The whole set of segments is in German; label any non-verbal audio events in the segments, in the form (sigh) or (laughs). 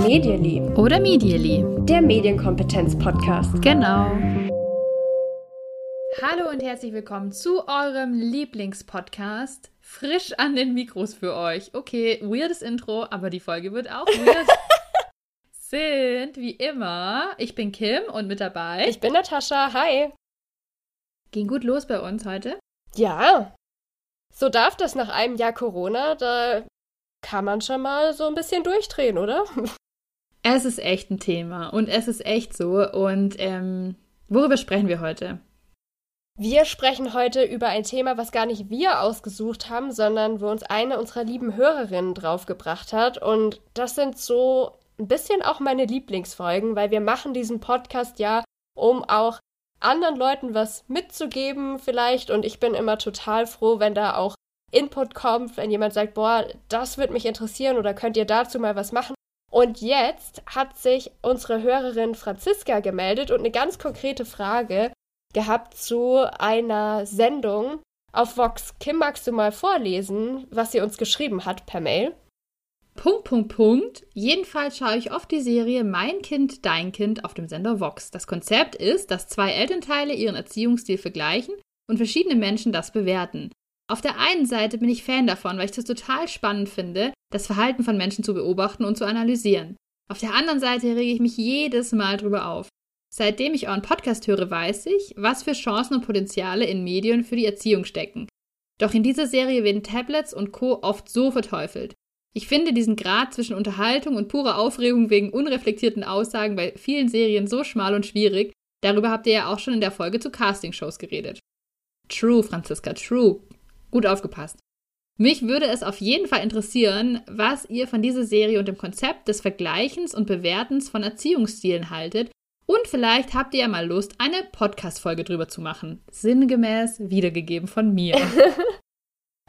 Medially. Oder Medially. Der Medienkompetenz-Podcast. Genau. Hallo und herzlich willkommen zu eurem Lieblingspodcast. Frisch an den Mikros für euch. Okay, weirdes Intro, aber die Folge wird auch weird. (laughs) Sind wie immer, ich bin Kim und mit dabei. Ich bin Natascha. Hi. Ging gut los bei uns heute? Ja. So darf das nach einem Jahr Corona, da kann man schon mal so ein bisschen durchdrehen, oder? (laughs) Es ist echt ein Thema und es ist echt so. Und ähm, worüber sprechen wir heute? Wir sprechen heute über ein Thema, was gar nicht wir ausgesucht haben, sondern wo uns eine unserer lieben Hörerinnen draufgebracht hat. Und das sind so ein bisschen auch meine Lieblingsfolgen, weil wir machen diesen Podcast ja, um auch anderen Leuten was mitzugeben vielleicht. Und ich bin immer total froh, wenn da auch Input kommt, wenn jemand sagt, boah, das würde mich interessieren oder könnt ihr dazu mal was machen. Und jetzt hat sich unsere Hörerin Franziska gemeldet und eine ganz konkrete Frage gehabt zu einer Sendung auf Vox. Kim, magst du mal vorlesen, was sie uns geschrieben hat per Mail? Punkt, Punkt, Punkt. Jedenfalls schaue ich oft die Serie Mein Kind, Dein Kind auf dem Sender Vox. Das Konzept ist, dass zwei Elternteile ihren Erziehungsstil vergleichen und verschiedene Menschen das bewerten. Auf der einen Seite bin ich Fan davon, weil ich das total spannend finde, das Verhalten von Menschen zu beobachten und zu analysieren. Auf der anderen Seite rege ich mich jedes Mal drüber auf. Seitdem ich euren Podcast höre, weiß ich, was für Chancen und Potenziale in Medien für die Erziehung stecken. Doch in dieser Serie werden Tablets und Co. oft so verteufelt. Ich finde diesen Grad zwischen Unterhaltung und purer Aufregung wegen unreflektierten Aussagen bei vielen Serien so schmal und schwierig. Darüber habt ihr ja auch schon in der Folge zu Castingshows geredet. True, Franziska, true. Gut aufgepasst. Mich würde es auf jeden Fall interessieren, was ihr von dieser Serie und dem Konzept des Vergleichens und Bewertens von Erziehungsstilen haltet. Und vielleicht habt ihr ja mal Lust, eine Podcast-Folge drüber zu machen. Sinngemäß wiedergegeben von mir. (laughs)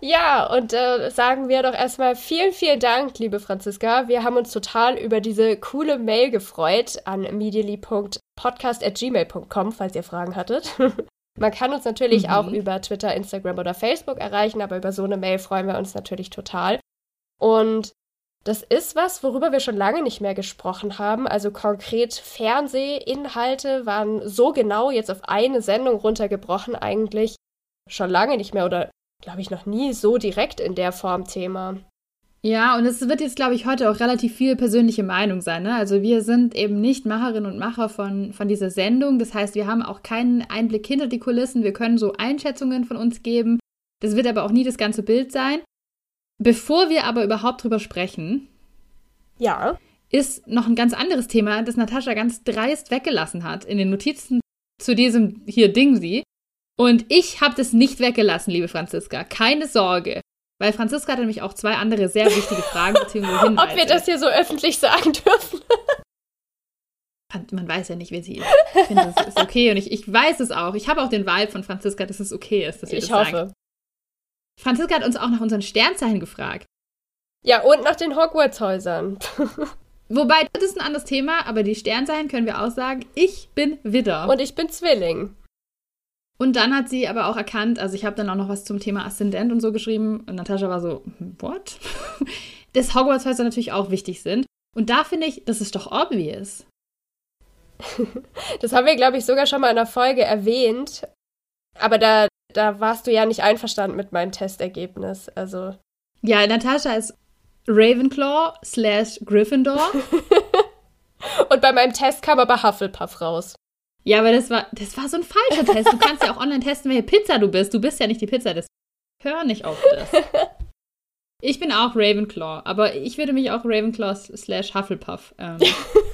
ja, und äh, sagen wir doch erstmal vielen, vielen Dank, liebe Franziska. Wir haben uns total über diese coole Mail gefreut an medially.podcast.gmail.com, falls ihr Fragen hattet. (laughs) Man kann uns natürlich mhm. auch über Twitter, Instagram oder Facebook erreichen, aber über so eine Mail freuen wir uns natürlich total. Und das ist was, worüber wir schon lange nicht mehr gesprochen haben. Also konkret Fernsehinhalte waren so genau jetzt auf eine Sendung runtergebrochen eigentlich schon lange nicht mehr oder glaube ich noch nie so direkt in der Form Thema. Ja, und es wird jetzt, glaube ich, heute auch relativ viel persönliche Meinung sein. Ne? Also wir sind eben nicht Macherinnen und Macher von, von dieser Sendung. Das heißt, wir haben auch keinen Einblick hinter die Kulissen. Wir können so Einschätzungen von uns geben. Das wird aber auch nie das ganze Bild sein. Bevor wir aber überhaupt drüber sprechen, ja. ist noch ein ganz anderes Thema, das Natascha ganz dreist weggelassen hat in den Notizen zu diesem hier Ding sie. Und ich habe das nicht weggelassen, liebe Franziska. Keine Sorge. Weil Franziska hat nämlich auch zwei andere sehr wichtige Fragen Hinweise. (laughs) Ob wir das hier so öffentlich sagen dürfen? Man weiß ja nicht, wer sie ist. Ich finde, das ist okay und ich, ich weiß es auch. Ich habe auch den Vibe von Franziska, dass es okay ist, dass wir ich das hoffe. sagen. Franziska hat uns auch nach unseren Sternzeichen gefragt. Ja, und nach den Hogwarts-Häusern. (laughs) Wobei, das ist ein anderes Thema, aber die Sternzeichen können wir auch sagen. Ich bin Widder. Und ich bin Zwilling. Und dann hat sie aber auch erkannt, also ich habe dann auch noch was zum Thema Aszendent und so geschrieben und Natascha war so, hm, what? (laughs) Dass Hogwarts-Häuser natürlich auch wichtig sind. Und da finde ich, das ist doch obvious. (laughs) das haben wir, glaube ich, sogar schon mal in einer Folge erwähnt. Aber da, da warst du ja nicht einverstanden mit meinem Testergebnis. Also. Ja, Natascha ist Ravenclaw slash Gryffindor. (laughs) und bei meinem Test kam aber Hufflepuff raus. Ja, aber das war, das war so ein falscher Test. Du kannst ja auch online testen, welche Pizza du bist. Du bist ja nicht die Pizza. Das hör nicht auf das. (laughs) Ich bin auch Ravenclaw, aber ich würde mich auch Ravenclaw slash Hufflepuff ähm,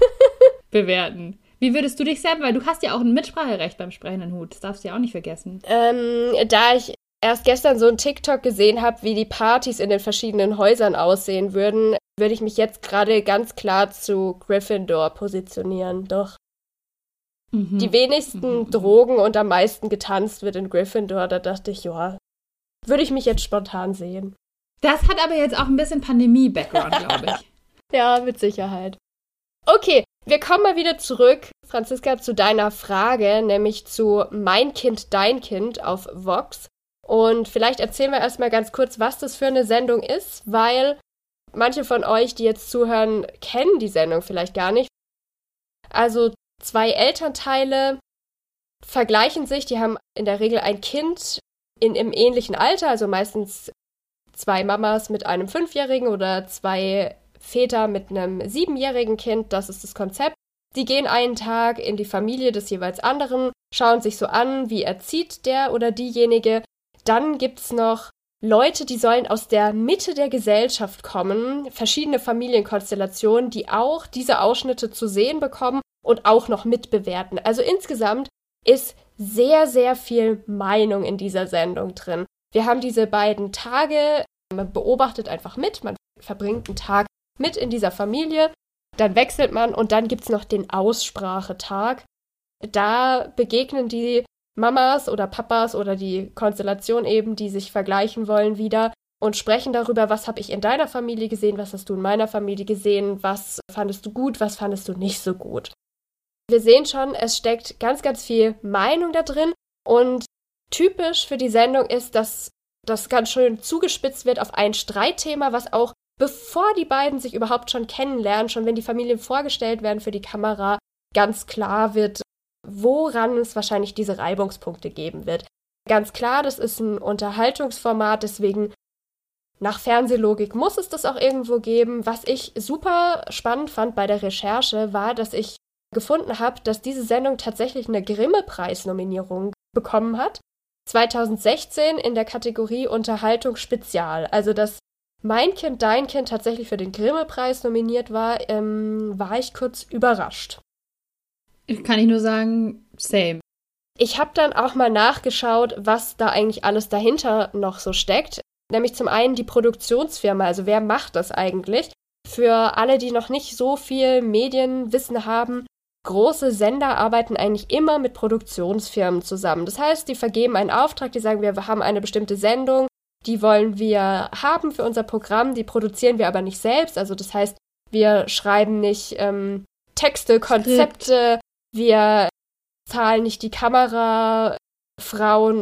(laughs) bewerten. Wie würdest du dich selber, weil du hast ja auch ein Mitspracherecht beim sprechenden Hut. Das darfst du ja auch nicht vergessen. Ähm, da ich erst gestern so ein TikTok gesehen habe, wie die Partys in den verschiedenen Häusern aussehen würden, würde ich mich jetzt gerade ganz klar zu Gryffindor positionieren. Doch. Mhm. Die wenigsten mhm. Drogen und am meisten getanzt wird in Gryffindor. Da dachte ich, ja, würde ich mich jetzt spontan sehen. Das hat aber jetzt auch ein bisschen Pandemie-Background, glaube ich. (laughs) ja, mit Sicherheit. Okay, wir kommen mal wieder zurück, Franziska, zu deiner Frage, nämlich zu Mein Kind, Dein Kind auf Vox. Und vielleicht erzählen wir erstmal ganz kurz, was das für eine Sendung ist, weil manche von euch, die jetzt zuhören, kennen die Sendung vielleicht gar nicht. Also zwei Elternteile vergleichen sich, die haben in der Regel ein Kind in, im ähnlichen Alter, also meistens zwei Mamas mit einem Fünfjährigen oder zwei Väter mit einem siebenjährigen Kind, das ist das Konzept. Die gehen einen Tag in die Familie des jeweils anderen, schauen sich so an, wie erzieht der oder diejenige. Dann gibt's noch Leute, die sollen aus der Mitte der Gesellschaft kommen, verschiedene Familienkonstellationen, die auch diese Ausschnitte zu sehen bekommen und auch noch mitbewerten. Also insgesamt ist sehr, sehr viel Meinung in dieser Sendung drin. Wir haben diese beiden Tage, man beobachtet einfach mit, man verbringt einen Tag mit in dieser Familie, dann wechselt man und dann gibt es noch den Aussprachetag. Da begegnen die Mamas oder Papas oder die Konstellation eben, die sich vergleichen wollen, wieder und sprechen darüber, was habe ich in deiner Familie gesehen, was hast du in meiner Familie gesehen, was fandest du gut, was fandest du nicht so gut. Wir sehen schon, es steckt ganz, ganz viel Meinung da drin und typisch für die Sendung ist, dass das ganz schön zugespitzt wird auf ein Streitthema, was auch bevor die beiden sich überhaupt schon kennenlernen, schon wenn die Familien vorgestellt werden für die Kamera, ganz klar wird, woran es wahrscheinlich diese Reibungspunkte geben wird. Ganz klar, das ist ein Unterhaltungsformat, deswegen nach Fernsehlogik muss es das auch irgendwo geben. Was ich super spannend fand bei der Recherche war, dass ich gefunden habe, dass diese Sendung tatsächlich eine Grimme-Preis-Nominierung bekommen hat. 2016 in der Kategorie Unterhaltung Spezial. Also, dass mein Kind, dein Kind tatsächlich für den Grimme-Preis nominiert war, ähm, war ich kurz überrascht. Kann ich nur sagen, same. Ich habe dann auch mal nachgeschaut, was da eigentlich alles dahinter noch so steckt. Nämlich zum einen die Produktionsfirma, also wer macht das eigentlich? Für alle, die noch nicht so viel Medienwissen haben, große Sender arbeiten eigentlich immer mit Produktionsfirmen zusammen. Das heißt, die vergeben einen Auftrag, die sagen, wir haben eine bestimmte Sendung, die wollen wir haben für unser Programm, die produzieren wir aber nicht selbst. Also das heißt, wir schreiben nicht ähm, Texte, Konzepte, wir zahlen nicht die Kamerafrauen,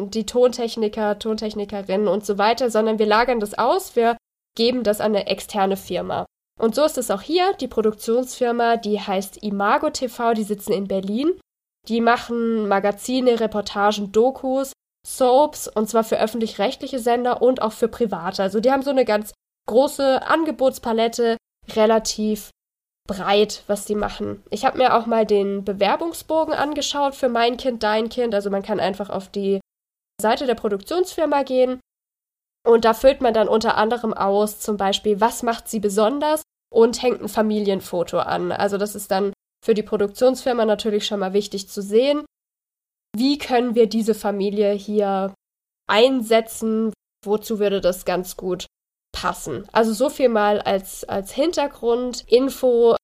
die Tontechniker, Tontechnikerinnen und so weiter, sondern wir lagern das aus, wir geben das an eine externe Firma. Und so ist es auch hier. Die Produktionsfirma, die heißt Imago TV, die sitzen in Berlin. Die machen Magazine, Reportagen, Dokus, Soaps und zwar für öffentlich-rechtliche Sender und auch für private. Also die haben so eine ganz große Angebotspalette, relativ breit, was die machen. Ich habe mir auch mal den Bewerbungsbogen angeschaut für mein Kind, dein Kind. Also man kann einfach auf die Seite der Produktionsfirma gehen und da füllt man dann unter anderem aus, zum Beispiel, was macht sie besonders und hängt ein Familienfoto an. Also das ist dann für die Produktionsfirma natürlich schon mal wichtig zu sehen. Wie können wir diese Familie hier einsetzen? Wozu würde das ganz gut passen? Also so viel mal als, als Hintergrundinfo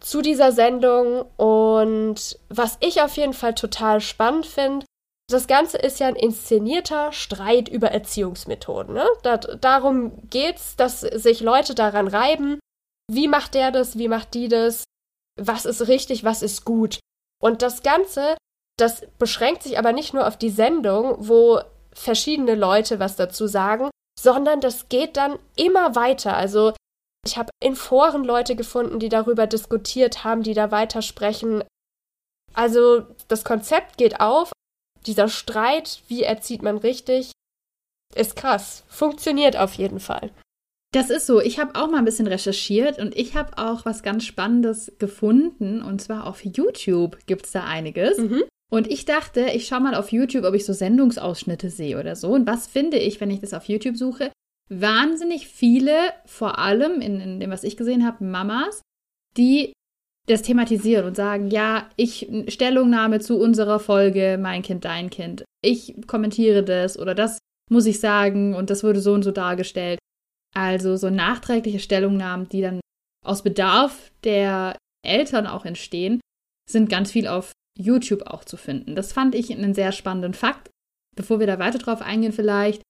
zu dieser Sendung. Und was ich auf jeden Fall total spannend finde, das Ganze ist ja ein inszenierter Streit über Erziehungsmethoden. Ne? Da, darum geht's, dass sich Leute daran reiben, wie macht der das, wie macht die das, was ist richtig, was ist gut. Und das Ganze, das beschränkt sich aber nicht nur auf die Sendung, wo verschiedene Leute was dazu sagen, sondern das geht dann immer weiter. Also ich habe in Foren Leute gefunden, die darüber diskutiert haben, die da weitersprechen. Also das Konzept geht auf. Dieser Streit, wie erzieht man richtig, ist krass. Funktioniert auf jeden Fall. Das ist so. Ich habe auch mal ein bisschen recherchiert und ich habe auch was ganz Spannendes gefunden. Und zwar auf YouTube gibt es da einiges. Mhm. Und ich dachte, ich schaue mal auf YouTube, ob ich so Sendungsausschnitte sehe oder so. Und was finde ich, wenn ich das auf YouTube suche? Wahnsinnig viele, vor allem in, in dem, was ich gesehen habe, Mamas, die das thematisieren und sagen, ja, ich Stellungnahme zu unserer Folge, mein Kind, dein Kind. Ich kommentiere das oder das muss ich sagen und das wurde so und so dargestellt. Also so nachträgliche Stellungnahmen, die dann aus Bedarf der Eltern auch entstehen, sind ganz viel auf YouTube auch zu finden. Das fand ich einen sehr spannenden Fakt. Bevor wir da weiter drauf eingehen, vielleicht,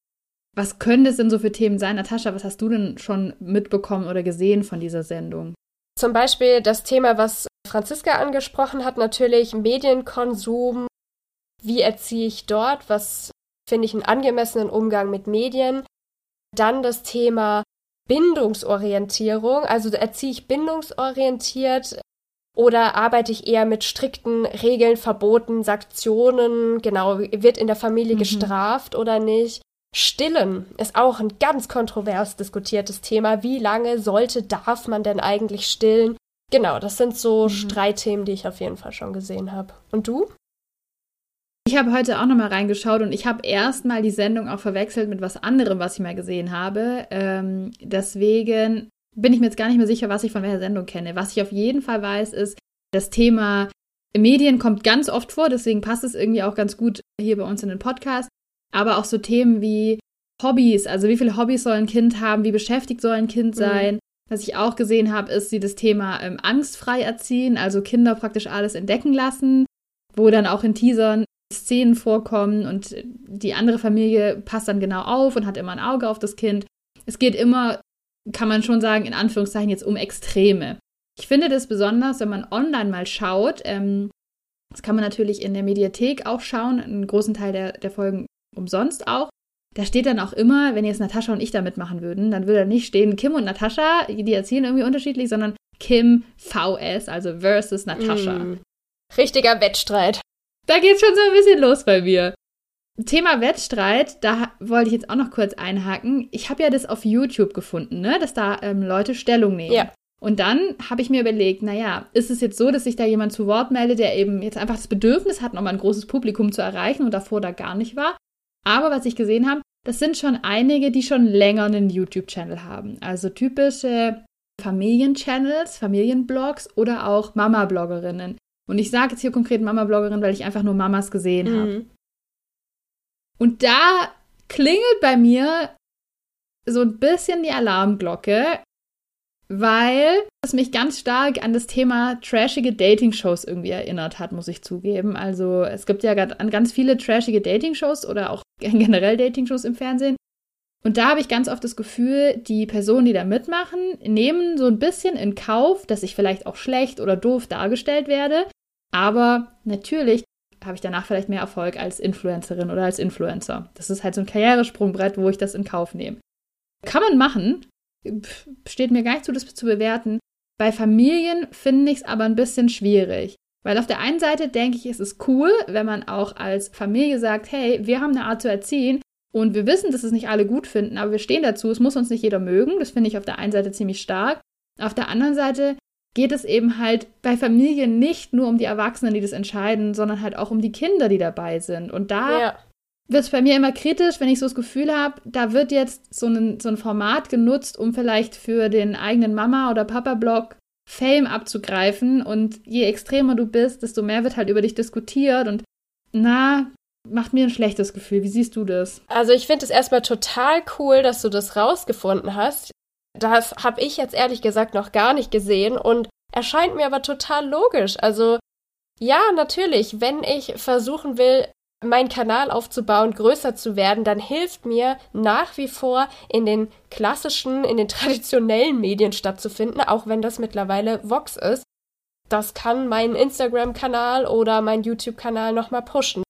was können das denn so für Themen sein? Natascha, was hast du denn schon mitbekommen oder gesehen von dieser Sendung? Zum Beispiel das Thema, was Franziska angesprochen hat, natürlich Medienkonsum. Wie erziehe ich dort? Was finde ich, einen angemessenen Umgang mit Medien. Dann das Thema Bindungsorientierung, also erziehe ich bindungsorientiert oder arbeite ich eher mit strikten Regeln, Verboten, Sanktionen, genau, wird in der Familie mhm. gestraft oder nicht? Stillen ist auch ein ganz kontrovers diskutiertes Thema. Wie lange sollte, darf man denn eigentlich stillen? Genau, das sind so mhm. Streitthemen, die ich auf jeden Fall schon gesehen habe. Und du? Ich habe heute auch nochmal reingeschaut und ich habe erstmal die Sendung auch verwechselt mit was anderem, was ich mal gesehen habe. Ähm, deswegen bin ich mir jetzt gar nicht mehr sicher, was ich von welcher Sendung kenne. Was ich auf jeden Fall weiß, ist, das Thema Medien kommt ganz oft vor, deswegen passt es irgendwie auch ganz gut hier bei uns in den Podcast. Aber auch so Themen wie Hobbys, also wie viele Hobbys soll ein Kind haben, wie beschäftigt soll ein Kind mhm. sein, mhm. Was ich auch gesehen habe, ist sie das Thema ähm, angstfrei erziehen, also Kinder praktisch alles entdecken lassen, wo dann auch in Teasern Szenen vorkommen und die andere Familie passt dann genau auf und hat immer ein Auge auf das Kind. Es geht immer, kann man schon sagen, in Anführungszeichen jetzt um Extreme. Ich finde das besonders, wenn man online mal schaut. Ähm, das kann man natürlich in der Mediathek auch schauen, einen großen Teil der, der Folgen umsonst auch da steht dann auch immer, wenn jetzt Natascha und ich da mitmachen würden, dann würde da nicht stehen Kim und Natascha, die erzielen irgendwie unterschiedlich, sondern Kim VS, also versus Natascha. Mm. Richtiger Wettstreit. Da geht's schon so ein bisschen los bei mir. Thema Wettstreit, da wollte ich jetzt auch noch kurz einhaken. Ich habe ja das auf YouTube gefunden, ne, dass da ähm, Leute Stellung nehmen. Ja. Und dann habe ich mir überlegt, naja, ist es jetzt so, dass sich da jemand zu Wort meldet, der eben jetzt einfach das Bedürfnis hat, nochmal ein großes Publikum zu erreichen und davor da gar nicht war? Aber was ich gesehen habe, das sind schon einige, die schon länger einen YouTube-Channel haben. Also typische Familienchannels, Familienblogs oder auch Mama-Bloggerinnen. Und ich sage jetzt hier konkret Mama-Bloggerin, weil ich einfach nur Mamas gesehen mhm. habe. Und da klingelt bei mir so ein bisschen die Alarmglocke, weil es mich ganz stark an das Thema trashige Dating-Shows irgendwie erinnert hat, muss ich zugeben. Also es gibt ja ganz viele trashige Dating-Shows oder auch (laughs) generell Dating-Shows im Fernsehen. Und da habe ich ganz oft das Gefühl, die Personen, die da mitmachen, nehmen so ein bisschen in Kauf, dass ich vielleicht auch schlecht oder doof dargestellt werde. Aber natürlich habe ich danach vielleicht mehr Erfolg als Influencerin oder als Influencer. Das ist halt so ein Karrieresprungbrett, wo ich das in Kauf nehme. Kann man machen, steht mir gar nicht zu, das zu bewerten. Bei Familien finde ich es aber ein bisschen schwierig. Weil auf der einen Seite denke ich, es ist cool, wenn man auch als Familie sagt, hey, wir haben eine Art zu erziehen und wir wissen, dass es nicht alle gut finden, aber wir stehen dazu, es muss uns nicht jeder mögen. Das finde ich auf der einen Seite ziemlich stark. Auf der anderen Seite geht es eben halt bei Familien nicht nur um die Erwachsenen, die das entscheiden, sondern halt auch um die Kinder, die dabei sind. Und da ja wird es bei mir immer kritisch, wenn ich so das Gefühl habe, da wird jetzt so ein, so ein Format genutzt, um vielleicht für den eigenen Mama- oder Papa-Blog Fame abzugreifen. Und je extremer du bist, desto mehr wird halt über dich diskutiert. Und na, macht mir ein schlechtes Gefühl. Wie siehst du das? Also ich finde es erstmal total cool, dass du das rausgefunden hast. Das habe ich jetzt ehrlich gesagt noch gar nicht gesehen und erscheint mir aber total logisch. Also ja, natürlich, wenn ich versuchen will, meinen Kanal aufzubauen, größer zu werden, dann hilft mir nach wie vor in den klassischen, in den (laughs) traditionellen Medien stattzufinden, auch wenn das mittlerweile Vox ist. Das kann meinen Instagram-Kanal oder meinen YouTube-Kanal nochmal pushen.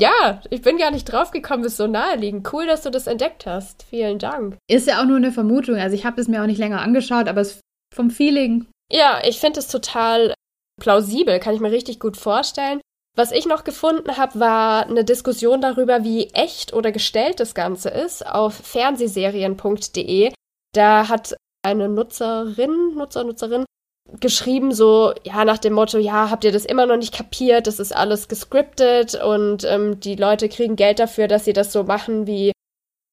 Ja, ich bin gar nicht draufgekommen, ist so naheliegend. Cool, dass du das entdeckt hast. Vielen Dank. Ist ja auch nur eine Vermutung. Also ich habe es mir auch nicht länger angeschaut, aber es vom Feeling. Ja, ich finde es total plausibel, kann ich mir richtig gut vorstellen. Was ich noch gefunden habe, war eine Diskussion darüber, wie echt oder gestellt das Ganze ist auf fernsehserien.de. Da hat eine Nutzerin, Nutzer, Nutzerin geschrieben, so, ja, nach dem Motto, ja, habt ihr das immer noch nicht kapiert, das ist alles gescriptet und ähm, die Leute kriegen Geld dafür, dass sie das so machen, wie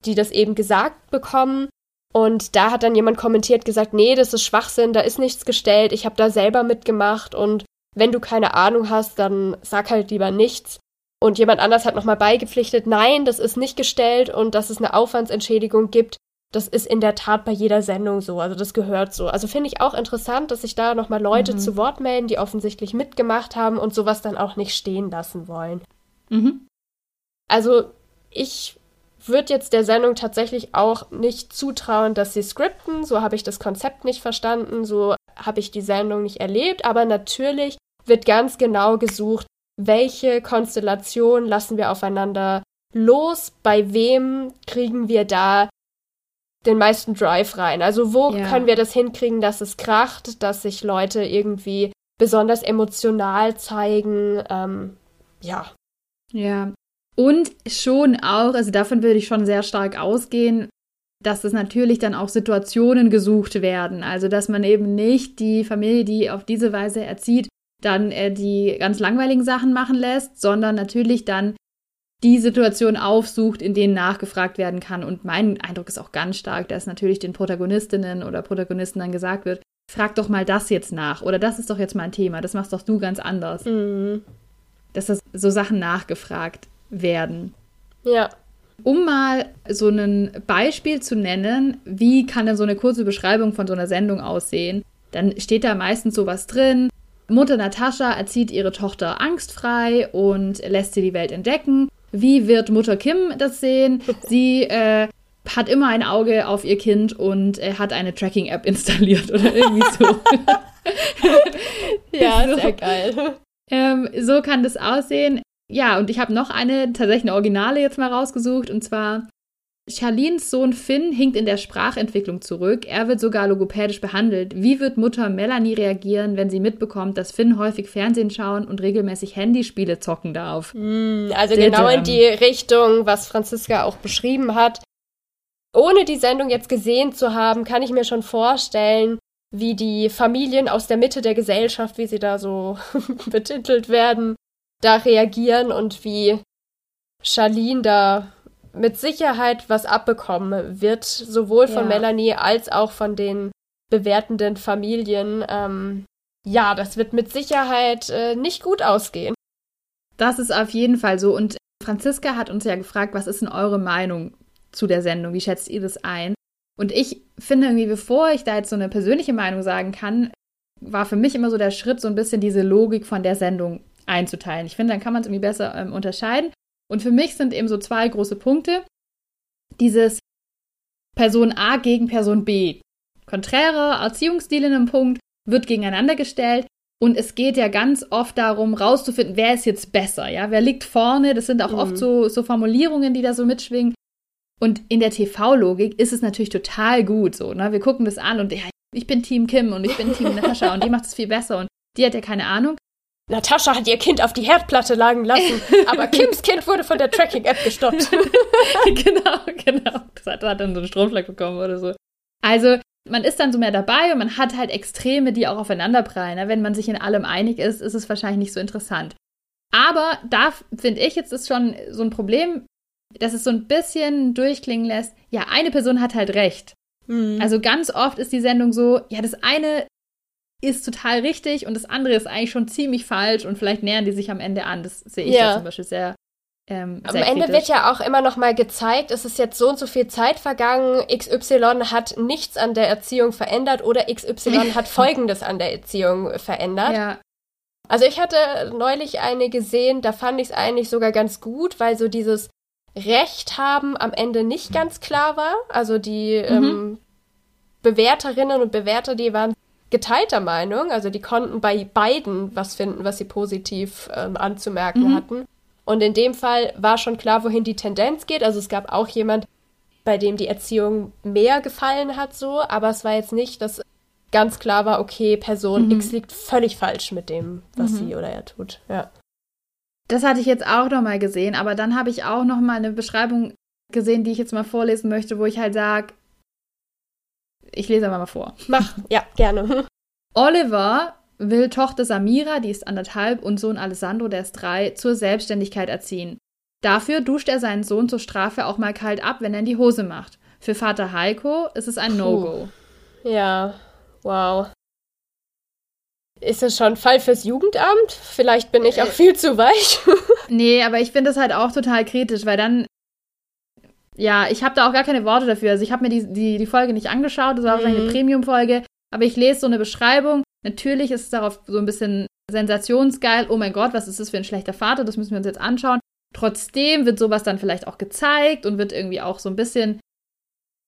die das eben gesagt bekommen. Und da hat dann jemand kommentiert, gesagt, nee, das ist Schwachsinn, da ist nichts gestellt, ich habe da selber mitgemacht und wenn du keine Ahnung hast, dann sag halt lieber nichts. Und jemand anders hat nochmal beigepflichtet, nein, das ist nicht gestellt und dass es eine Aufwandsentschädigung gibt. Das ist in der Tat bei jeder Sendung so. Also das gehört so. Also finde ich auch interessant, dass sich da nochmal Leute mhm. zu Wort melden, die offensichtlich mitgemacht haben und sowas dann auch nicht stehen lassen wollen. Mhm. Also ich würde jetzt der Sendung tatsächlich auch nicht zutrauen, dass sie skripten. So habe ich das Konzept nicht verstanden, so habe ich die Sendung nicht erlebt. Aber natürlich wird ganz genau gesucht, welche Konstellation lassen wir aufeinander los, bei wem kriegen wir da den meisten Drive rein? Also wo ja. können wir das hinkriegen, dass es kracht, dass sich Leute irgendwie besonders emotional zeigen? Ähm, ja. Ja. Und schon auch, also davon würde ich schon sehr stark ausgehen, dass es natürlich dann auch Situationen gesucht werden. Also dass man eben nicht die Familie, die auf diese Weise erzieht, dann äh, die ganz langweiligen Sachen machen lässt, sondern natürlich dann die Situation aufsucht, in denen nachgefragt werden kann. Und mein Eindruck ist auch ganz stark, dass natürlich den Protagonistinnen oder Protagonisten dann gesagt wird, frag doch mal das jetzt nach oder das ist doch jetzt mal ein Thema, das machst doch du ganz anders. Mhm. Dass das so Sachen nachgefragt werden. Ja. Um mal so ein Beispiel zu nennen, wie kann denn so eine kurze Beschreibung von so einer Sendung aussehen? Dann steht da meistens sowas drin. Mutter Natascha erzieht ihre Tochter angstfrei und lässt sie die Welt entdecken. Wie wird Mutter Kim das sehen? (laughs) Sie äh, hat immer ein Auge auf ihr Kind und äh, hat eine Tracking-App (laughs) installiert oder irgendwie so. (laughs) ja, so. sehr geil. Ähm, so kann das aussehen. Ja, und ich habe noch eine, tatsächlich eine Originale jetzt mal rausgesucht, und zwar Charlines Sohn Finn hinkt in der Sprachentwicklung zurück. Er wird sogar logopädisch behandelt. Wie wird Mutter Melanie reagieren, wenn sie mitbekommt, dass Finn häufig Fernsehen schauen und regelmäßig Handyspiele zocken darf? Mm, also genau in die Richtung, was Franziska auch beschrieben hat. Ohne die Sendung jetzt gesehen zu haben, kann ich mir schon vorstellen, wie die Familien aus der Mitte der Gesellschaft, wie sie da so (laughs) betitelt werden, da reagieren und wie Charlene da mit Sicherheit was abbekommen wird, sowohl von ja. Melanie als auch von den bewertenden Familien. Ähm, ja, das wird mit Sicherheit äh, nicht gut ausgehen. Das ist auf jeden Fall so. Und Franziska hat uns ja gefragt, was ist denn eure Meinung zu der Sendung? Wie schätzt ihr das ein? Und ich finde irgendwie, bevor ich da jetzt so eine persönliche Meinung sagen kann, war für mich immer so der Schritt, so ein bisschen diese Logik von der Sendung einzuteilen. Ich finde, dann kann man es irgendwie besser ähm, unterscheiden. Und für mich sind eben so zwei große Punkte. Dieses Person A gegen Person B. Konträre Erziehungsstil in einem Punkt wird gegeneinander gestellt. Und es geht ja ganz oft darum, rauszufinden, wer ist jetzt besser, ja, wer liegt vorne. Das sind auch mhm. oft so, so Formulierungen, die da so mitschwingen. Und in der TV-Logik ist es natürlich total gut so. Ne? Wir gucken das an und ja, ich bin Team Kim und ich bin Team Natascha und die macht es viel besser und die hat ja keine Ahnung. Natascha hat ihr Kind auf die Herdplatte lagen lassen, (laughs) aber Kims Kind wurde von der Tracking-App gestoppt. (laughs) genau, genau. Das hat, hat, dann so einen Stromschlag bekommen oder so. Also, man ist dann so mehr dabei und man hat halt Extreme, die auch aufeinanderprallen. Ne? Wenn man sich in allem einig ist, ist es wahrscheinlich nicht so interessant. Aber da finde ich jetzt ist schon so ein Problem, dass es so ein bisschen durchklingen lässt, ja, eine Person hat halt recht. Mhm. Also ganz oft ist die Sendung so, ja, das eine ist total richtig und das andere ist eigentlich schon ziemlich falsch und vielleicht nähern die sich am Ende an. Das sehe ich ja. da zum Beispiel sehr. Ähm, am Ende kritisch. wird ja auch immer noch mal gezeigt, es ist jetzt so und so viel Zeit vergangen, XY hat nichts an der Erziehung verändert oder XY hat Folgendes an der Erziehung verändert. Ja. Also ich hatte neulich eine gesehen, da fand ich es eigentlich sogar ganz gut, weil so dieses Recht haben am Ende nicht ganz klar war. Also die mhm. ähm, Bewerterinnen und Bewerter, die waren geteilter Meinung. Also die konnten bei beiden was finden, was sie positiv ähm, anzumerken mhm. hatten. Und in dem Fall war schon klar, wohin die Tendenz geht. Also es gab auch jemand, bei dem die Erziehung mehr gefallen hat, so, aber es war jetzt nicht, dass ganz klar war, okay, Person mhm. X liegt völlig falsch mit dem, was mhm. sie oder er tut. Ja. Das hatte ich jetzt auch noch mal gesehen, aber dann habe ich auch noch mal eine Beschreibung gesehen, die ich jetzt mal vorlesen möchte, wo ich halt sage, ich lese aber mal vor. Mach, ja, gerne. Oliver will Tochter Samira, die ist anderthalb, und Sohn Alessandro, der ist drei, zur Selbstständigkeit erziehen. Dafür duscht er seinen Sohn zur Strafe auch mal kalt ab, wenn er in die Hose macht. Für Vater Heiko ist es ein No-Go. Ja, wow. Ist das schon Fall fürs Jugendamt? Vielleicht bin ich auch äh. viel zu weich. (laughs) nee, aber ich finde das halt auch total kritisch, weil dann ja, ich habe da auch gar keine Worte dafür. Also ich habe mir die, die, die Folge nicht angeschaut, das war mhm. wahrscheinlich eine Premium-Folge, aber ich lese so eine Beschreibung. Natürlich ist es darauf so ein bisschen sensationsgeil. Oh mein Gott, was ist das für ein schlechter Vater? Das müssen wir uns jetzt anschauen. Trotzdem wird sowas dann vielleicht auch gezeigt und wird irgendwie auch so ein bisschen.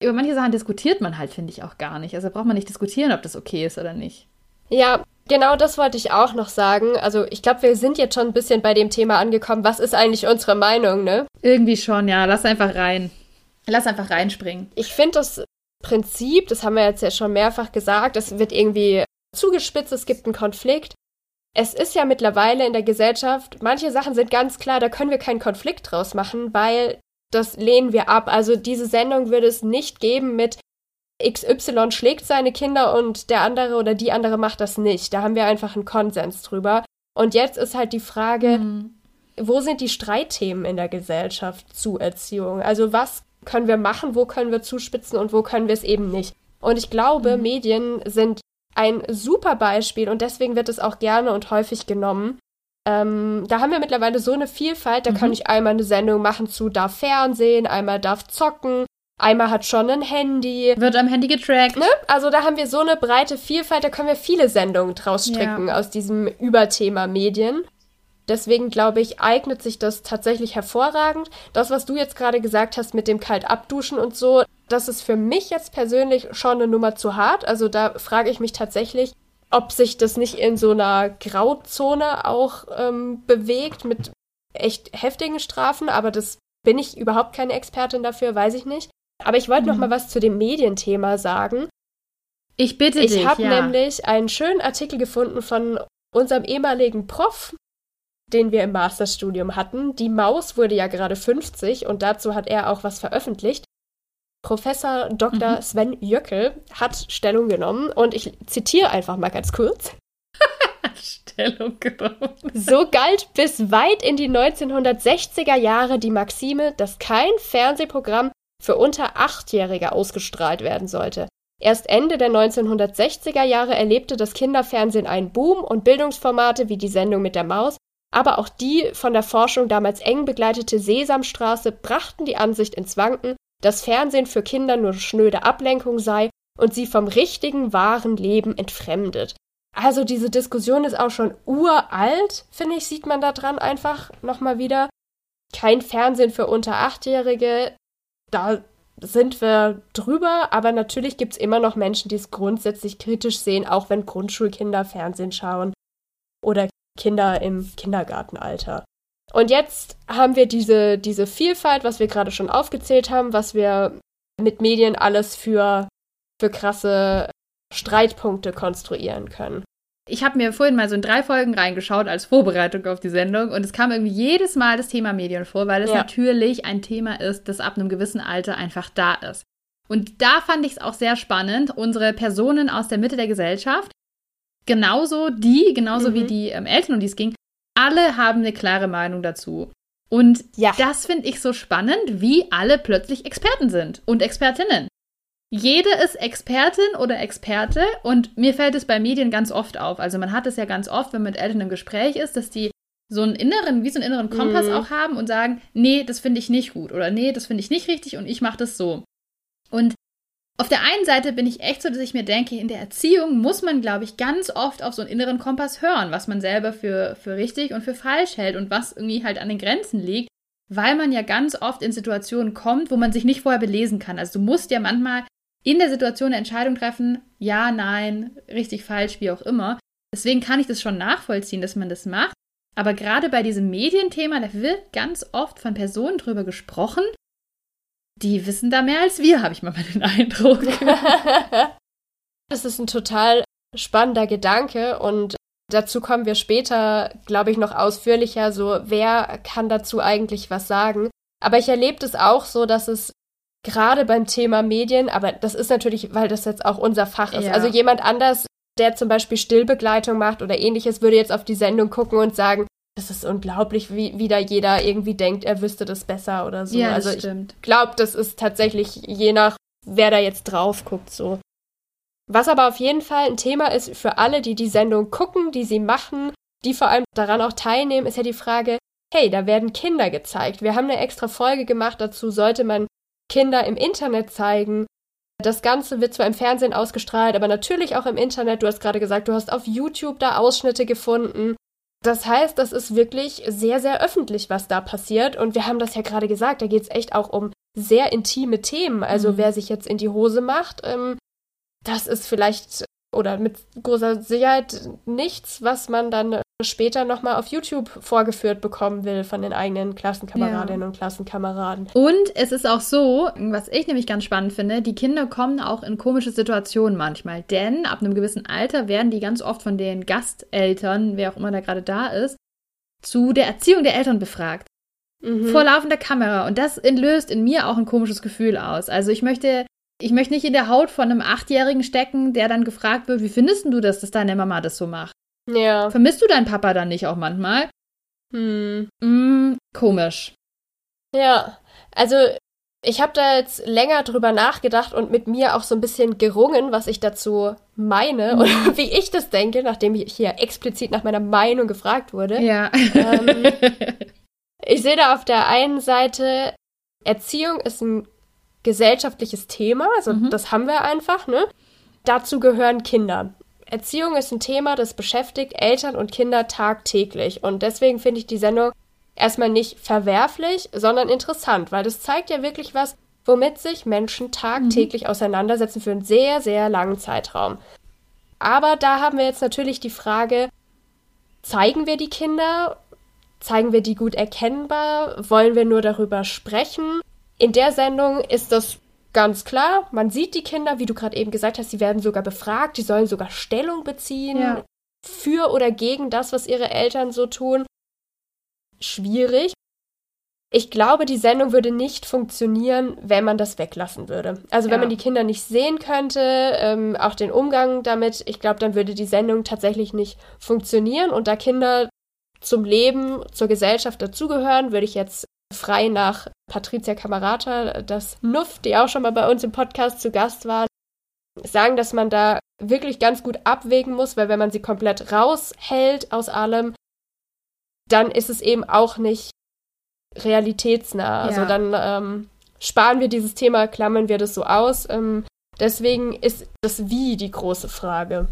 Über manche Sachen diskutiert man halt, finde ich, auch gar nicht. Also braucht man nicht diskutieren, ob das okay ist oder nicht. Ja, Genau das wollte ich auch noch sagen. Also ich glaube, wir sind jetzt schon ein bisschen bei dem Thema angekommen. Was ist eigentlich unsere Meinung, ne? Irgendwie schon, ja. Lass einfach rein. Lass einfach reinspringen. Ich finde das Prinzip, das haben wir jetzt ja schon mehrfach gesagt, es wird irgendwie zugespitzt, es gibt einen Konflikt. Es ist ja mittlerweile in der Gesellschaft, manche Sachen sind ganz klar, da können wir keinen Konflikt draus machen, weil das lehnen wir ab. Also diese Sendung würde es nicht geben mit XY schlägt seine Kinder und der andere oder die andere macht das nicht. Da haben wir einfach einen Konsens drüber. Und jetzt ist halt die Frage, mhm. wo sind die Streitthemen in der Gesellschaft zu Erziehung? Also was können wir machen, wo können wir zuspitzen und wo können wir es eben nicht? Und ich glaube, mhm. Medien sind ein super Beispiel und deswegen wird es auch gerne und häufig genommen. Ähm, da haben wir mittlerweile so eine Vielfalt, da mhm. kann ich einmal eine Sendung machen zu darf Fernsehen, einmal darf zocken, einmal hat schon ein Handy. Wird am Handy getrackt. Ne? Also da haben wir so eine breite Vielfalt, da können wir viele Sendungen draus stricken ja. aus diesem Überthema Medien. Deswegen glaube ich, eignet sich das tatsächlich hervorragend. Das, was du jetzt gerade gesagt hast mit dem kalt abduschen und so, das ist für mich jetzt persönlich schon eine Nummer zu hart. Also da frage ich mich tatsächlich, ob sich das nicht in so einer Grauzone auch ähm, bewegt mit echt heftigen Strafen. Aber das bin ich überhaupt keine Expertin dafür, weiß ich nicht. Aber ich wollte mhm. noch mal was zu dem Medienthema sagen. Ich bitte ich dich. Ich habe ja. nämlich einen schönen Artikel gefunden von unserem ehemaligen Prof, den wir im Masterstudium hatten. Die Maus wurde ja gerade 50 und dazu hat er auch was veröffentlicht. Professor Dr. Mhm. Sven Jöckel hat Stellung genommen und ich zitiere einfach mal ganz kurz. (laughs) Stellung genommen. So galt bis weit in die 1960er Jahre die Maxime, dass kein Fernsehprogramm für unter Achtjährige ausgestrahlt werden sollte. Erst Ende der 1960er Jahre erlebte das Kinderfernsehen einen Boom und Bildungsformate wie die Sendung mit der Maus aber auch die von der Forschung damals eng begleitete Sesamstraße brachten die Ansicht ins Wanken, dass Fernsehen für Kinder nur schnöde Ablenkung sei und sie vom richtigen, wahren Leben entfremdet. Also diese Diskussion ist auch schon uralt, finde ich, sieht man da dran einfach nochmal wieder. Kein Fernsehen für unter Achtjährige, da sind wir drüber, aber natürlich gibt es immer noch Menschen, die es grundsätzlich kritisch sehen, auch wenn Grundschulkinder Fernsehen schauen oder Kinder im Kindergartenalter. Und jetzt haben wir diese, diese Vielfalt, was wir gerade schon aufgezählt haben, was wir mit Medien alles für, für krasse Streitpunkte konstruieren können. Ich habe mir vorhin mal so in drei Folgen reingeschaut als Vorbereitung auf die Sendung und es kam irgendwie jedes Mal das Thema Medien vor, weil es ja. natürlich ein Thema ist, das ab einem gewissen Alter einfach da ist. Und da fand ich es auch sehr spannend, unsere Personen aus der Mitte der Gesellschaft, genauso die, genauso mhm. wie die ähm, Eltern, um die es ging, alle haben eine klare Meinung dazu. Und ja. das finde ich so spannend, wie alle plötzlich Experten sind und Expertinnen. Jede ist Expertin oder Experte und mir fällt es bei Medien ganz oft auf. Also man hat es ja ganz oft, wenn man mit Eltern im Gespräch ist, dass die so einen inneren, wie so einen inneren Kompass mhm. auch haben und sagen, nee, das finde ich nicht gut oder nee, das finde ich nicht richtig und ich mache das so. Und auf der einen Seite bin ich echt so, dass ich mir denke, in der Erziehung muss man, glaube ich, ganz oft auf so einen inneren Kompass hören, was man selber für, für richtig und für falsch hält und was irgendwie halt an den Grenzen liegt, weil man ja ganz oft in Situationen kommt, wo man sich nicht vorher belesen kann. Also du musst ja manchmal in der Situation eine Entscheidung treffen, ja, nein, richtig, falsch, wie auch immer. Deswegen kann ich das schon nachvollziehen, dass man das macht. Aber gerade bei diesem Medienthema, da wird ganz oft von Personen drüber gesprochen, die wissen da mehr als wir, habe ich mal den Eindruck. (laughs) das ist ein total spannender Gedanke und dazu kommen wir später, glaube ich, noch ausführlicher, so wer kann dazu eigentlich was sagen. Aber ich erlebe es auch so, dass es gerade beim Thema Medien, aber das ist natürlich, weil das jetzt auch unser Fach ist. Ja. Also jemand anders, der zum Beispiel Stillbegleitung macht oder ähnliches, würde jetzt auf die Sendung gucken und sagen, das ist unglaublich, wie, wie da jeder irgendwie denkt, er wüsste das besser oder so. Ja, also stimmt. ich glaube, das ist tatsächlich je nach, wer da jetzt drauf guckt, so. Was aber auf jeden Fall ein Thema ist für alle, die die Sendung gucken, die sie machen, die vor allem daran auch teilnehmen, ist ja die Frage, hey, da werden Kinder gezeigt. Wir haben eine extra Folge gemacht dazu, sollte man Kinder im Internet zeigen. Das Ganze wird zwar im Fernsehen ausgestrahlt, aber natürlich auch im Internet. Du hast gerade gesagt, du hast auf YouTube da Ausschnitte gefunden. Das heißt, das ist wirklich sehr, sehr öffentlich, was da passiert. Und wir haben das ja gerade gesagt, da geht es echt auch um sehr intime Themen. Also mhm. wer sich jetzt in die Hose macht, ähm, das ist vielleicht oder mit großer Sicherheit nichts, was man dann später nochmal auf YouTube vorgeführt bekommen will von den eigenen Klassenkameradinnen ja. und Klassenkameraden. Und es ist auch so, was ich nämlich ganz spannend finde, die Kinder kommen auch in komische Situationen manchmal. Denn ab einem gewissen Alter werden die ganz oft von den Gasteltern, wer auch immer da gerade da ist, zu der Erziehung der Eltern befragt. Mhm. Vor laufender Kamera. Und das löst in mir auch ein komisches Gefühl aus. Also ich möchte ich möchte nicht in der Haut von einem Achtjährigen stecken, der dann gefragt wird, wie findest du das, dass deine Mama das so macht? Ja. Vermisst du deinen Papa dann nicht auch manchmal? Hm. Mm, komisch. Ja, also ich habe da jetzt länger drüber nachgedacht und mit mir auch so ein bisschen gerungen, was ich dazu meine mhm. und (laughs) wie ich das denke, nachdem ich hier explizit nach meiner Meinung gefragt wurde. Ja. Ähm, (laughs) ich sehe da auf der einen Seite, Erziehung ist ein gesellschaftliches Thema, also mhm. das haben wir einfach, ne? Dazu gehören Kinder. Erziehung ist ein Thema, das beschäftigt Eltern und Kinder tagtäglich. Und deswegen finde ich die Sendung erstmal nicht verwerflich, sondern interessant, weil das zeigt ja wirklich was, womit sich Menschen tagtäglich mhm. auseinandersetzen für einen sehr, sehr langen Zeitraum. Aber da haben wir jetzt natürlich die Frage, zeigen wir die Kinder? Zeigen wir die gut erkennbar? Wollen wir nur darüber sprechen? In der Sendung ist das ganz klar. Man sieht die Kinder, wie du gerade eben gesagt hast, sie werden sogar befragt, die sollen sogar Stellung beziehen ja. für oder gegen das, was ihre Eltern so tun. Schwierig. Ich glaube, die Sendung würde nicht funktionieren, wenn man das weglassen würde. Also wenn ja. man die Kinder nicht sehen könnte, ähm, auch den Umgang damit, ich glaube, dann würde die Sendung tatsächlich nicht funktionieren. Und da Kinder zum Leben, zur Gesellschaft dazugehören, würde ich jetzt frei nach Patricia Camerata, das Nuff, die auch schon mal bei uns im Podcast zu Gast war, sagen, dass man da wirklich ganz gut abwägen muss, weil wenn man sie komplett raushält aus allem, dann ist es eben auch nicht realitätsnah. Also ja. Also dann ähm, sparen wir dieses Thema, klammern wir das so aus. Ähm, deswegen ist das Wie die große Frage.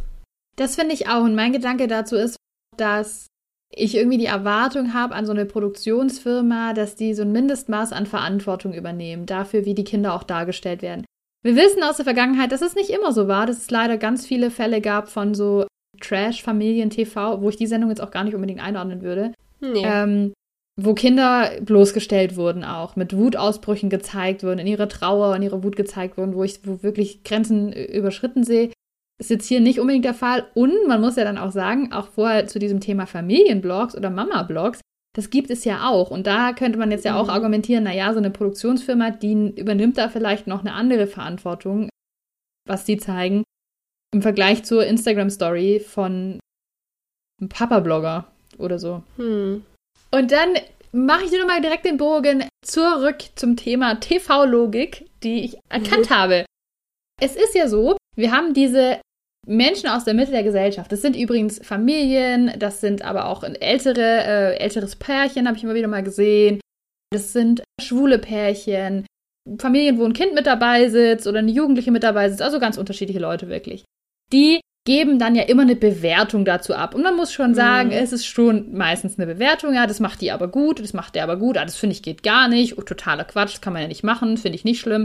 Das finde ich auch. Und mein Gedanke dazu ist, dass ich irgendwie die Erwartung habe an so eine Produktionsfirma, dass die so ein Mindestmaß an Verantwortung übernehmen, dafür, wie die Kinder auch dargestellt werden. Wir wissen aus der Vergangenheit, dass es nicht immer so war, dass es leider ganz viele Fälle gab von so Trash-Familien-TV, wo ich die Sendung jetzt auch gar nicht unbedingt einordnen würde. Nee. Ähm, wo Kinder bloßgestellt wurden auch, mit Wutausbrüchen gezeigt wurden, in ihrer Trauer und ihrer Wut gezeigt wurden, wo ich wo wirklich Grenzen überschritten sehe. Ist jetzt hier nicht unbedingt der Fall. Und man muss ja dann auch sagen, auch vorher zu diesem Thema Familienblogs oder Mama-Blogs, das gibt es ja auch. Und da könnte man jetzt ja auch mhm. argumentieren, naja, so eine Produktionsfirma, die übernimmt da vielleicht noch eine andere Verantwortung, was die zeigen, im Vergleich zur Instagram-Story von einem Papa-Blogger oder so. Hm. Und dann mache ich dir nochmal direkt den Bogen zurück zum Thema TV-Logik, die ich erkannt mhm. habe. Es ist ja so, wir haben diese Menschen aus der Mitte der Gesellschaft. Das sind übrigens Familien, das sind aber auch ältere, äh, älteres Pärchen, habe ich immer wieder mal gesehen. Das sind schwule Pärchen, Familien, wo ein Kind mit dabei sitzt oder eine Jugendliche mit dabei sitzt, also ganz unterschiedliche Leute wirklich. Die geben dann ja immer eine Bewertung dazu ab. Und man muss schon sagen, mhm. es ist schon meistens eine Bewertung, ja, das macht die aber gut, das macht der aber gut, ah, das finde ich geht gar nicht, oh, totaler Quatsch, das kann man ja nicht machen, finde ich nicht schlimm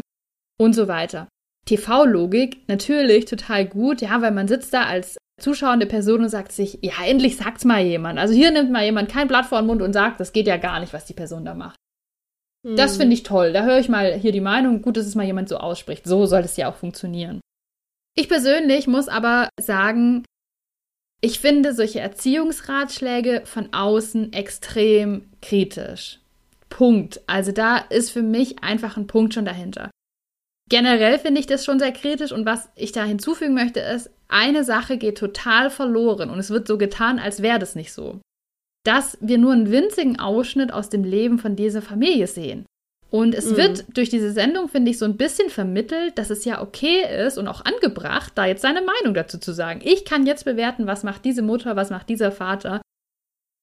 und so weiter. TV-Logik natürlich total gut, ja, weil man sitzt da als zuschauende Person und sagt sich, ja, endlich sagt's mal jemand. Also hier nimmt mal jemand kein Blatt vor den Mund und sagt, das geht ja gar nicht, was die Person da macht. Hm. Das finde ich toll. Da höre ich mal hier die Meinung. Gut, dass es mal jemand so ausspricht. So soll es ja auch funktionieren. Ich persönlich muss aber sagen, ich finde solche Erziehungsratschläge von außen extrem kritisch. Punkt. Also da ist für mich einfach ein Punkt schon dahinter. Generell finde ich das schon sehr kritisch und was ich da hinzufügen möchte ist, eine Sache geht total verloren und es wird so getan, als wäre das nicht so. Dass wir nur einen winzigen Ausschnitt aus dem Leben von dieser Familie sehen. Und es mhm. wird durch diese Sendung, finde ich, so ein bisschen vermittelt, dass es ja okay ist und auch angebracht, da jetzt seine Meinung dazu zu sagen. Ich kann jetzt bewerten, was macht diese Mutter, was macht dieser Vater.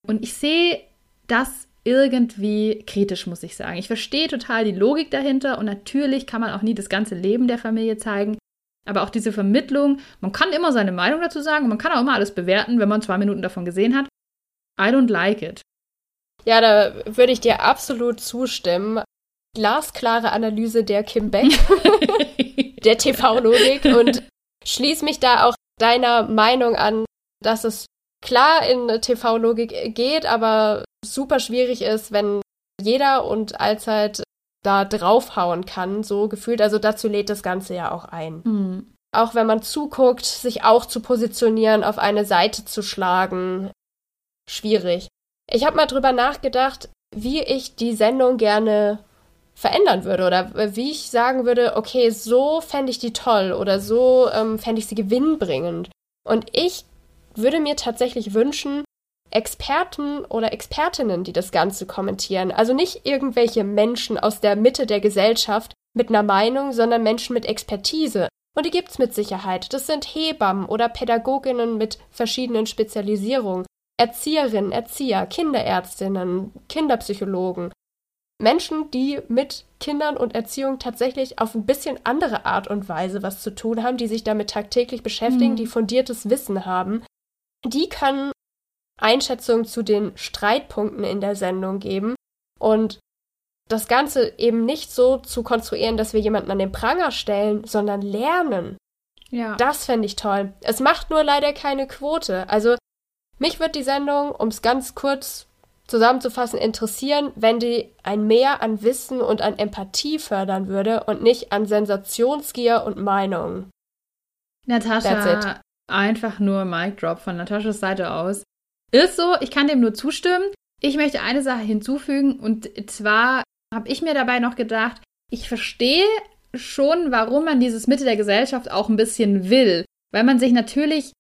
Und ich sehe das irgendwie kritisch, muss ich sagen. Ich verstehe total die Logik dahinter und natürlich kann man auch nie das ganze Leben der Familie zeigen. Aber auch diese Vermittlung, man kann immer seine Meinung dazu sagen und man kann auch immer alles bewerten, wenn man zwei Minuten davon gesehen hat. I don't like it. Ja, da würde ich dir absolut zustimmen. Glasklare Analyse der Kim Beck, (laughs) der TV-Logik und schließe mich da auch deiner Meinung an, dass es klar in TV-Logik geht, aber super schwierig ist, wenn jeder und allzeit da draufhauen kann, so gefühlt. Also dazu lädt das Ganze ja auch ein. Mhm. Auch wenn man zuguckt, sich auch zu positionieren, auf eine Seite zu schlagen, schwierig. Ich habe mal drüber nachgedacht, wie ich die Sendung gerne verändern würde oder wie ich sagen würde, okay, so fände ich die toll oder so ähm, fände ich sie gewinnbringend. Und ich würde mir tatsächlich wünschen, Experten oder Expertinnen, die das Ganze kommentieren. Also nicht irgendwelche Menschen aus der Mitte der Gesellschaft mit einer Meinung, sondern Menschen mit Expertise. Und die gibt's mit Sicherheit. Das sind Hebammen oder Pädagoginnen mit verschiedenen Spezialisierungen, Erzieherinnen, Erzieher, Kinderärztinnen, Kinderpsychologen. Menschen, die mit Kindern und Erziehung tatsächlich auf ein bisschen andere Art und Weise was zu tun haben, die sich damit tagtäglich beschäftigen, mhm. die fundiertes Wissen haben, die können Einschätzungen zu den Streitpunkten in der Sendung geben und das Ganze eben nicht so zu konstruieren, dass wir jemanden an den Pranger stellen, sondern lernen. Ja. Das fände ich toll. Es macht nur leider keine Quote. Also mich wird die Sendung, um es ganz kurz zusammenzufassen, interessieren, wenn die ein Mehr an Wissen und an Empathie fördern würde und nicht an Sensationsgier und Meinung. Natascha, einfach nur Mic Drop von Nataschas Seite aus. Ist so, ich kann dem nur zustimmen. Ich möchte eine Sache hinzufügen und zwar habe ich mir dabei noch gedacht, ich verstehe schon, warum man dieses Mitte der Gesellschaft auch ein bisschen will. Weil man sich natürlich,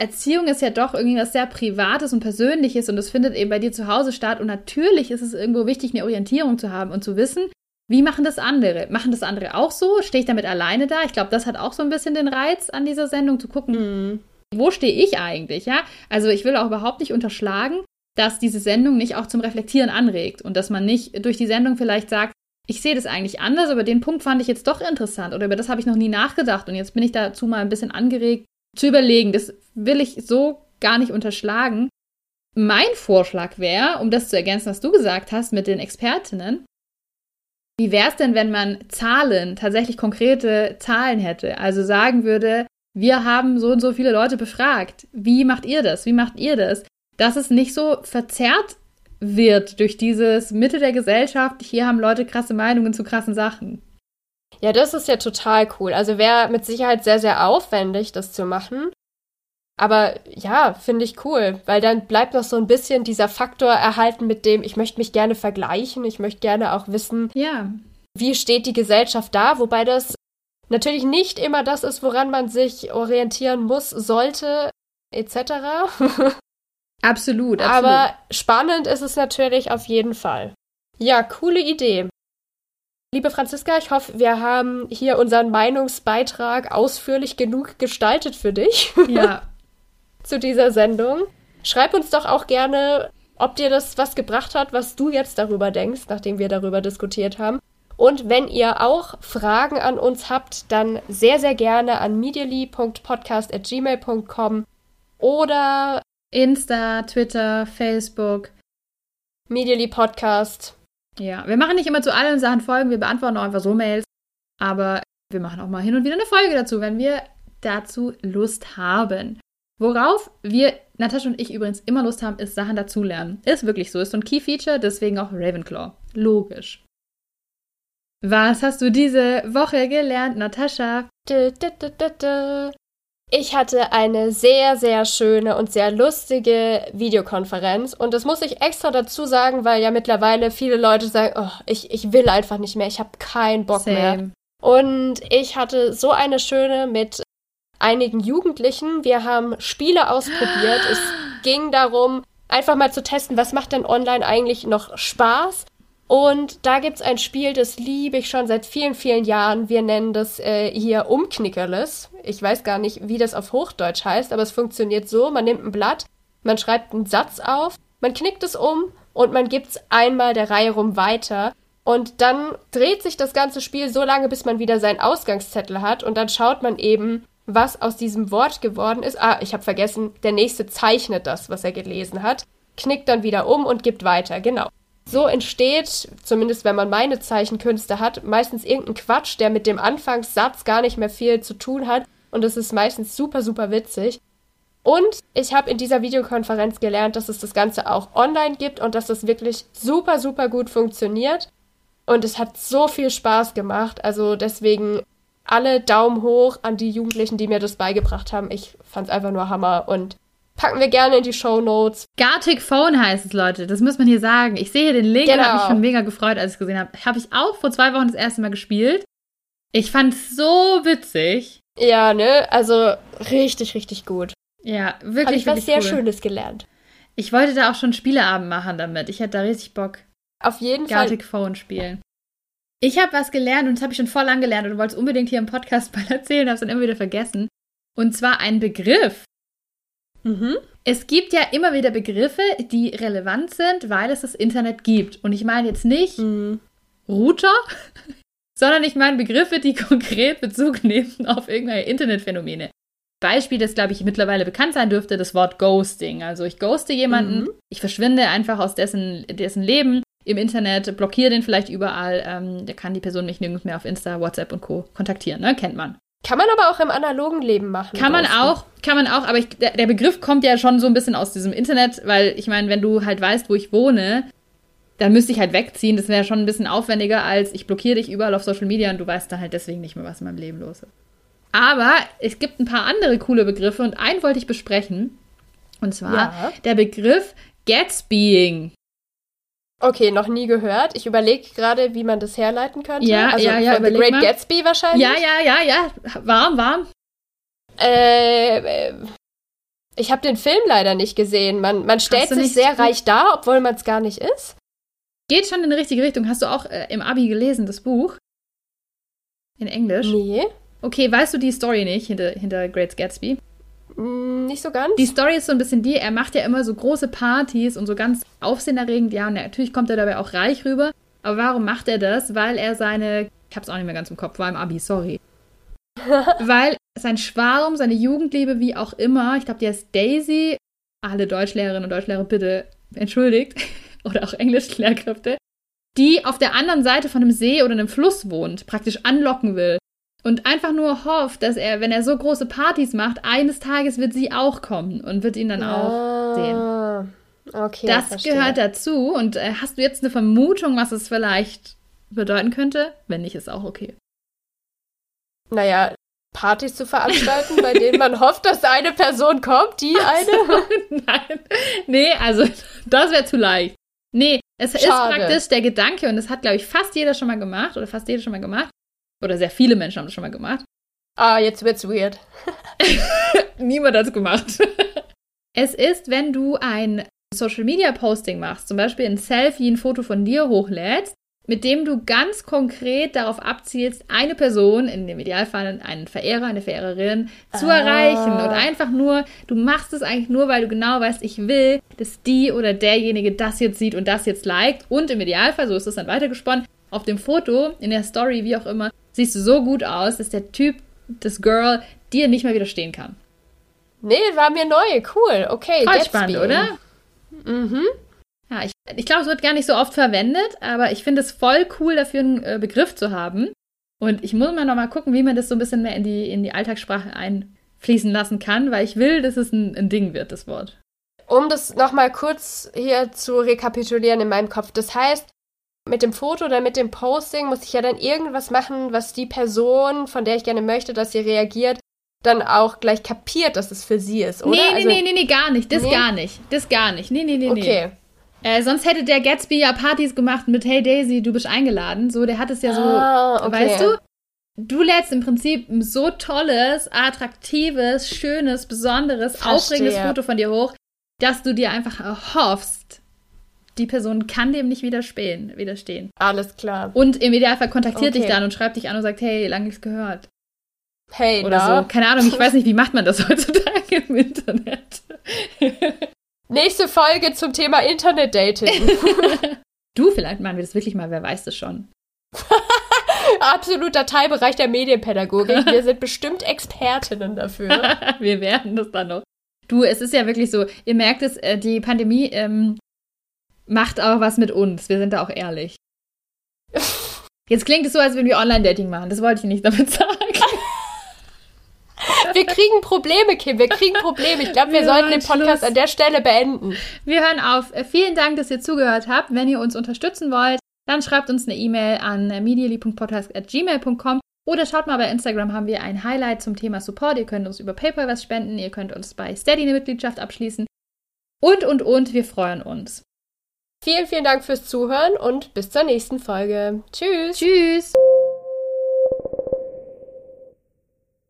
Erziehung ist ja doch irgendwie was sehr Privates und Persönliches und es findet eben bei dir zu Hause statt und natürlich ist es irgendwo wichtig, eine Orientierung zu haben und zu wissen, wie machen das andere? Machen das andere auch so? Stehe ich damit alleine da? Ich glaube, das hat auch so ein bisschen den Reiz an dieser Sendung, zu gucken, mhm wo stehe ich eigentlich, ja? Also ich will auch überhaupt nicht unterschlagen, dass diese Sendung nicht auch zum Reflektieren anregt und dass man nicht durch die Sendung vielleicht sagt, ich sehe das eigentlich anders, aber den Punkt fand ich jetzt doch interessant oder über das habe ich noch nie nachgedacht und jetzt bin ich dazu mal ein bisschen angeregt zu überlegen. Das will ich so gar nicht unterschlagen. Mein Vorschlag wäre, um das zu ergänzen, was du gesagt hast mit den Expertinnen, wie wäre es denn, wenn man Zahlen, tatsächlich konkrete Zahlen hätte? Also sagen würde, wir haben so und so viele Leute befragt. Wie macht ihr das? Wie macht ihr das? Dass es nicht so verzerrt wird durch dieses Mitte der Gesellschaft, hier haben Leute krasse Meinungen zu krassen Sachen. Ja, das ist ja total cool. Also wäre mit Sicherheit sehr, sehr aufwendig, das zu machen. Aber ja, finde ich cool, weil dann bleibt noch so ein bisschen dieser Faktor erhalten, mit dem ich möchte mich gerne vergleichen, ich möchte gerne auch wissen, ja. wie steht die Gesellschaft da, wobei das natürlich nicht immer das ist, woran man sich orientieren muss, sollte, etc. absolut, (laughs) absolut. Aber spannend ist es natürlich auf jeden Fall. Ja, coole Idee. Liebe Franziska, ich hoffe, wir haben hier unseren Meinungsbeitrag ausführlich genug gestaltet für dich. Ja. (laughs) zu dieser Sendung. Schreib uns doch auch gerne, ob dir das was gebracht hat, was du jetzt darüber denkst, nachdem wir darüber diskutiert haben. Und wenn ihr auch Fragen an uns habt, dann sehr, sehr gerne an medially.podcast.gmail.com oder Insta, Twitter, Facebook. Medially Podcast. Ja, wir machen nicht immer zu allen Sachen Folgen, wir beantworten auch einfach so Mails. Aber wir machen auch mal hin und wieder eine Folge dazu, wenn wir dazu Lust haben. Worauf wir, Natascha und ich übrigens immer Lust haben, ist Sachen dazulernen. Ist wirklich so, ist so ein Key-Feature, deswegen auch Ravenclaw. Logisch. Was hast du diese Woche gelernt, Natascha? Ich hatte eine sehr, sehr schöne und sehr lustige Videokonferenz. Und das muss ich extra dazu sagen, weil ja mittlerweile viele Leute sagen, oh, ich, ich will einfach nicht mehr, ich habe keinen Bock Same. mehr. Und ich hatte so eine schöne mit einigen Jugendlichen. Wir haben Spiele ausprobiert. es ging darum, einfach mal zu testen, was macht denn online eigentlich noch Spaß? Und da gibt es ein Spiel, das liebe ich schon seit vielen, vielen Jahren. Wir nennen das äh, hier Umknickerles. Ich weiß gar nicht, wie das auf Hochdeutsch heißt, aber es funktioniert so. Man nimmt ein Blatt, man schreibt einen Satz auf, man knickt es um und man gibt es einmal der Reihe rum weiter. Und dann dreht sich das ganze Spiel so lange, bis man wieder seinen Ausgangszettel hat. Und dann schaut man eben, was aus diesem Wort geworden ist. Ah, ich habe vergessen, der nächste zeichnet das, was er gelesen hat, knickt dann wieder um und gibt weiter. Genau. So entsteht, zumindest wenn man meine Zeichenkünste hat, meistens irgendein Quatsch, der mit dem Anfangssatz gar nicht mehr viel zu tun hat. und es ist meistens super, super witzig. Und ich habe in dieser Videokonferenz gelernt, dass es das Ganze auch online gibt und dass das wirklich super, super gut funktioniert. Und es hat so viel Spaß gemacht. Also deswegen alle Daumen hoch an die Jugendlichen, die mir das beigebracht haben. Ich fand es einfach nur Hammer und packen wir gerne in die Show Notes. Gartic Phone heißt es, Leute. Das muss man hier sagen. Ich sehe hier den Link genau. habe mich schon mega gefreut, als ich es gesehen habe. Habe ich auch vor zwei Wochen das erste Mal gespielt. Ich fand es so witzig. Ja, ne? Also richtig, richtig gut. Ja, wirklich. Habe ich was sehr cool. Schönes gelernt. Ich wollte da auch schon Spieleabend machen damit. Ich hätte da richtig Bock. Auf jeden Gartic Fall. Gartic Phone spielen. Ich habe was gelernt und das habe ich schon voll lang gelernt und wollte es unbedingt hier im Podcast (laughs) mal erzählen, habe es dann immer wieder vergessen. Und zwar ein Begriff. Mhm. Es gibt ja immer wieder Begriffe, die relevant sind, weil es das Internet gibt. Und ich meine jetzt nicht mhm. Router, (laughs) sondern ich meine Begriffe, die (laughs) konkret Bezug nehmen auf irgendwelche Internetphänomene. Beispiel, das glaube ich mittlerweile bekannt sein dürfte, das Wort Ghosting. Also ich ghoste jemanden, mhm. ich verschwinde einfach aus dessen, dessen Leben im Internet, blockiere den vielleicht überall, ähm, da kann die Person mich nirgends mehr auf Insta, WhatsApp und Co. kontaktieren, ne? Kennt man. Kann man aber auch im analogen Leben machen. Kann man auch, kann man auch, aber ich, der, der, Begriff kommt ja schon so ein bisschen aus diesem Internet, weil ich meine, wenn du halt weißt, wo ich wohne, dann müsste ich halt wegziehen. Das wäre schon ein bisschen aufwendiger, als ich blockiere dich überall auf Social Media und du weißt dann halt deswegen nicht mehr, was in meinem Leben los ist. Aber es gibt ein paar andere coole Begriffe und einen wollte ich besprechen. Und zwar ja. der Begriff Gatsbying. Okay, noch nie gehört. Ich überlege gerade, wie man das herleiten könnte. Ja, also ja, ja. Von The Great mal. Gatsby wahrscheinlich. Ja, ja, ja, ja. Warm, warm. Äh, ich habe den Film leider nicht gesehen. Man, man stellt sich sehr reich dar, obwohl man es gar nicht ist. Geht schon in die richtige Richtung. Hast du auch äh, im Abi gelesen, das Buch? In Englisch? Nee. Okay, weißt du die Story nicht hinter, hinter Great Gatsby? Mm, nicht so ganz. Die Story ist so ein bisschen die, er macht ja immer so große Partys und so ganz aufsehenerregend, ja, und natürlich kommt er dabei auch reich rüber. Aber warum macht er das? Weil er seine, ich hab's auch nicht mehr ganz im Kopf, war im Abi, sorry. (laughs) Weil sein Schwarm, seine Jugendliebe, wie auch immer, ich glaube, die heißt Daisy, alle Deutschlehrerinnen und Deutschlehrer bitte entschuldigt, (laughs) oder auch Englischlehrkräfte, die auf der anderen Seite von einem See oder einem Fluss wohnt, praktisch anlocken will und einfach nur hofft, dass er, wenn er so große Partys macht, eines Tages wird sie auch kommen und wird ihn dann auch ah, sehen. Okay, das verstehe. gehört dazu. Und äh, hast du jetzt eine Vermutung, was es vielleicht bedeuten könnte? Wenn nicht, ist auch okay. Naja, Partys zu veranstalten, bei denen man hofft, dass eine Person kommt, die eine. (laughs) Nein. Nee, also das wäre zu leicht. Nee, es Schade. ist praktisch der Gedanke, und das hat, glaube ich, fast jeder schon mal gemacht, oder fast jeder schon mal gemacht, oder sehr viele Menschen haben das schon mal gemacht. Ah, jetzt wird's weird. (laughs) Niemand hat's gemacht. es ist, wenn du ein Social Media Posting machst, zum Beispiel ein Selfie, ein Foto von dir hochlädst, mit dem du ganz konkret darauf abzielst, eine Person, in dem Idealfall einen Verehrer, eine Verehrerin, zu ah. erreichen. Und einfach nur, du machst es eigentlich nur, weil du genau weißt, ich will, dass die oder derjenige das jetzt sieht und das jetzt liked. Und im Idealfall, so ist es dann weitergesponnen, auf dem Foto, in der Story, wie auch immer, siehst du so gut aus, dass der Typ, das Girl, dir nicht mehr widerstehen kann. Nee, war mir neu. Cool. Okay. Voll spannend, oder? Mhm. Ja, ich, ich glaube, es wird gar nicht so oft verwendet, aber ich finde es voll cool, dafür einen äh, Begriff zu haben. Und ich muss mal noch mal gucken, wie man das so ein bisschen mehr in die, in die Alltagssprache einfließen lassen kann, weil ich will, dass es ein, ein Ding wird, das Wort. Um das noch mal kurz hier zu rekapitulieren in meinem Kopf. Das heißt, mit dem Foto oder mit dem Posting muss ich ja dann irgendwas machen, was die Person, von der ich gerne möchte, dass sie reagiert, dann auch gleich kapiert, dass es für sie ist, oder? Nee, nee, also, nee, nee, nee, gar nicht. Das nee? gar nicht. Das gar nicht. Nee, nee, nee, okay. nee. Äh, sonst hätte der Gatsby ja Partys gemacht mit Hey Daisy, du bist eingeladen. So, der hat es ja so, ah, okay. weißt du? Du lädst im Prinzip ein so tolles, attraktives, schönes, besonderes, Verstehe. aufregendes Foto von dir hoch, dass du dir einfach erhoffst, die Person kann dem nicht widerstehen. widerstehen. Alles klar. Und im Idealfall kontaktiert okay. dich dann und schreibt dich an und sagt, hey, lange nichts gehört. Hey, Oder na? so. Keine Ahnung, ich weiß nicht, wie macht man das (laughs) heutzutage im Internet? (laughs) Nächste Folge zum Thema Internet-Dating. (laughs) du, vielleicht machen wir das wirklich mal, wer weiß das schon. Absoluter Teilbereich der Medienpädagogik. Wir sind bestimmt Expertinnen dafür. wir werden das dann noch. Du, es ist ja wirklich so, ihr merkt es, äh, die Pandemie ähm, macht auch was mit uns. Wir sind da auch ehrlich. Jetzt klingt es so, als würden wir Online-Dating machen. Das wollte ich nicht damit sagen. (laughs) wir kriegen Probleme, Kim. Wir kriegen Probleme. Ich glaube, wir, wir sollten den Podcast Schluss. an der Stelle beenden. Wir hören auf. Äh, vielen Dank, dass ihr zugehört habt. Wenn ihr uns unterstützen wollt, dann schreibt uns eine E-Mail an medially.podcast.gmail.com oder schaut mal bei Instagram, haben wir ein Highlight zum Thema Support. Ihr könnt uns über PayPal was spenden, ihr könnt uns bei Steady eine Mitgliedschaft abschließen. Und, und, und, wir freuen uns. Vielen, vielen Dank fürs Zuhören und bis zur nächsten Folge. Tschüss. Tschüss.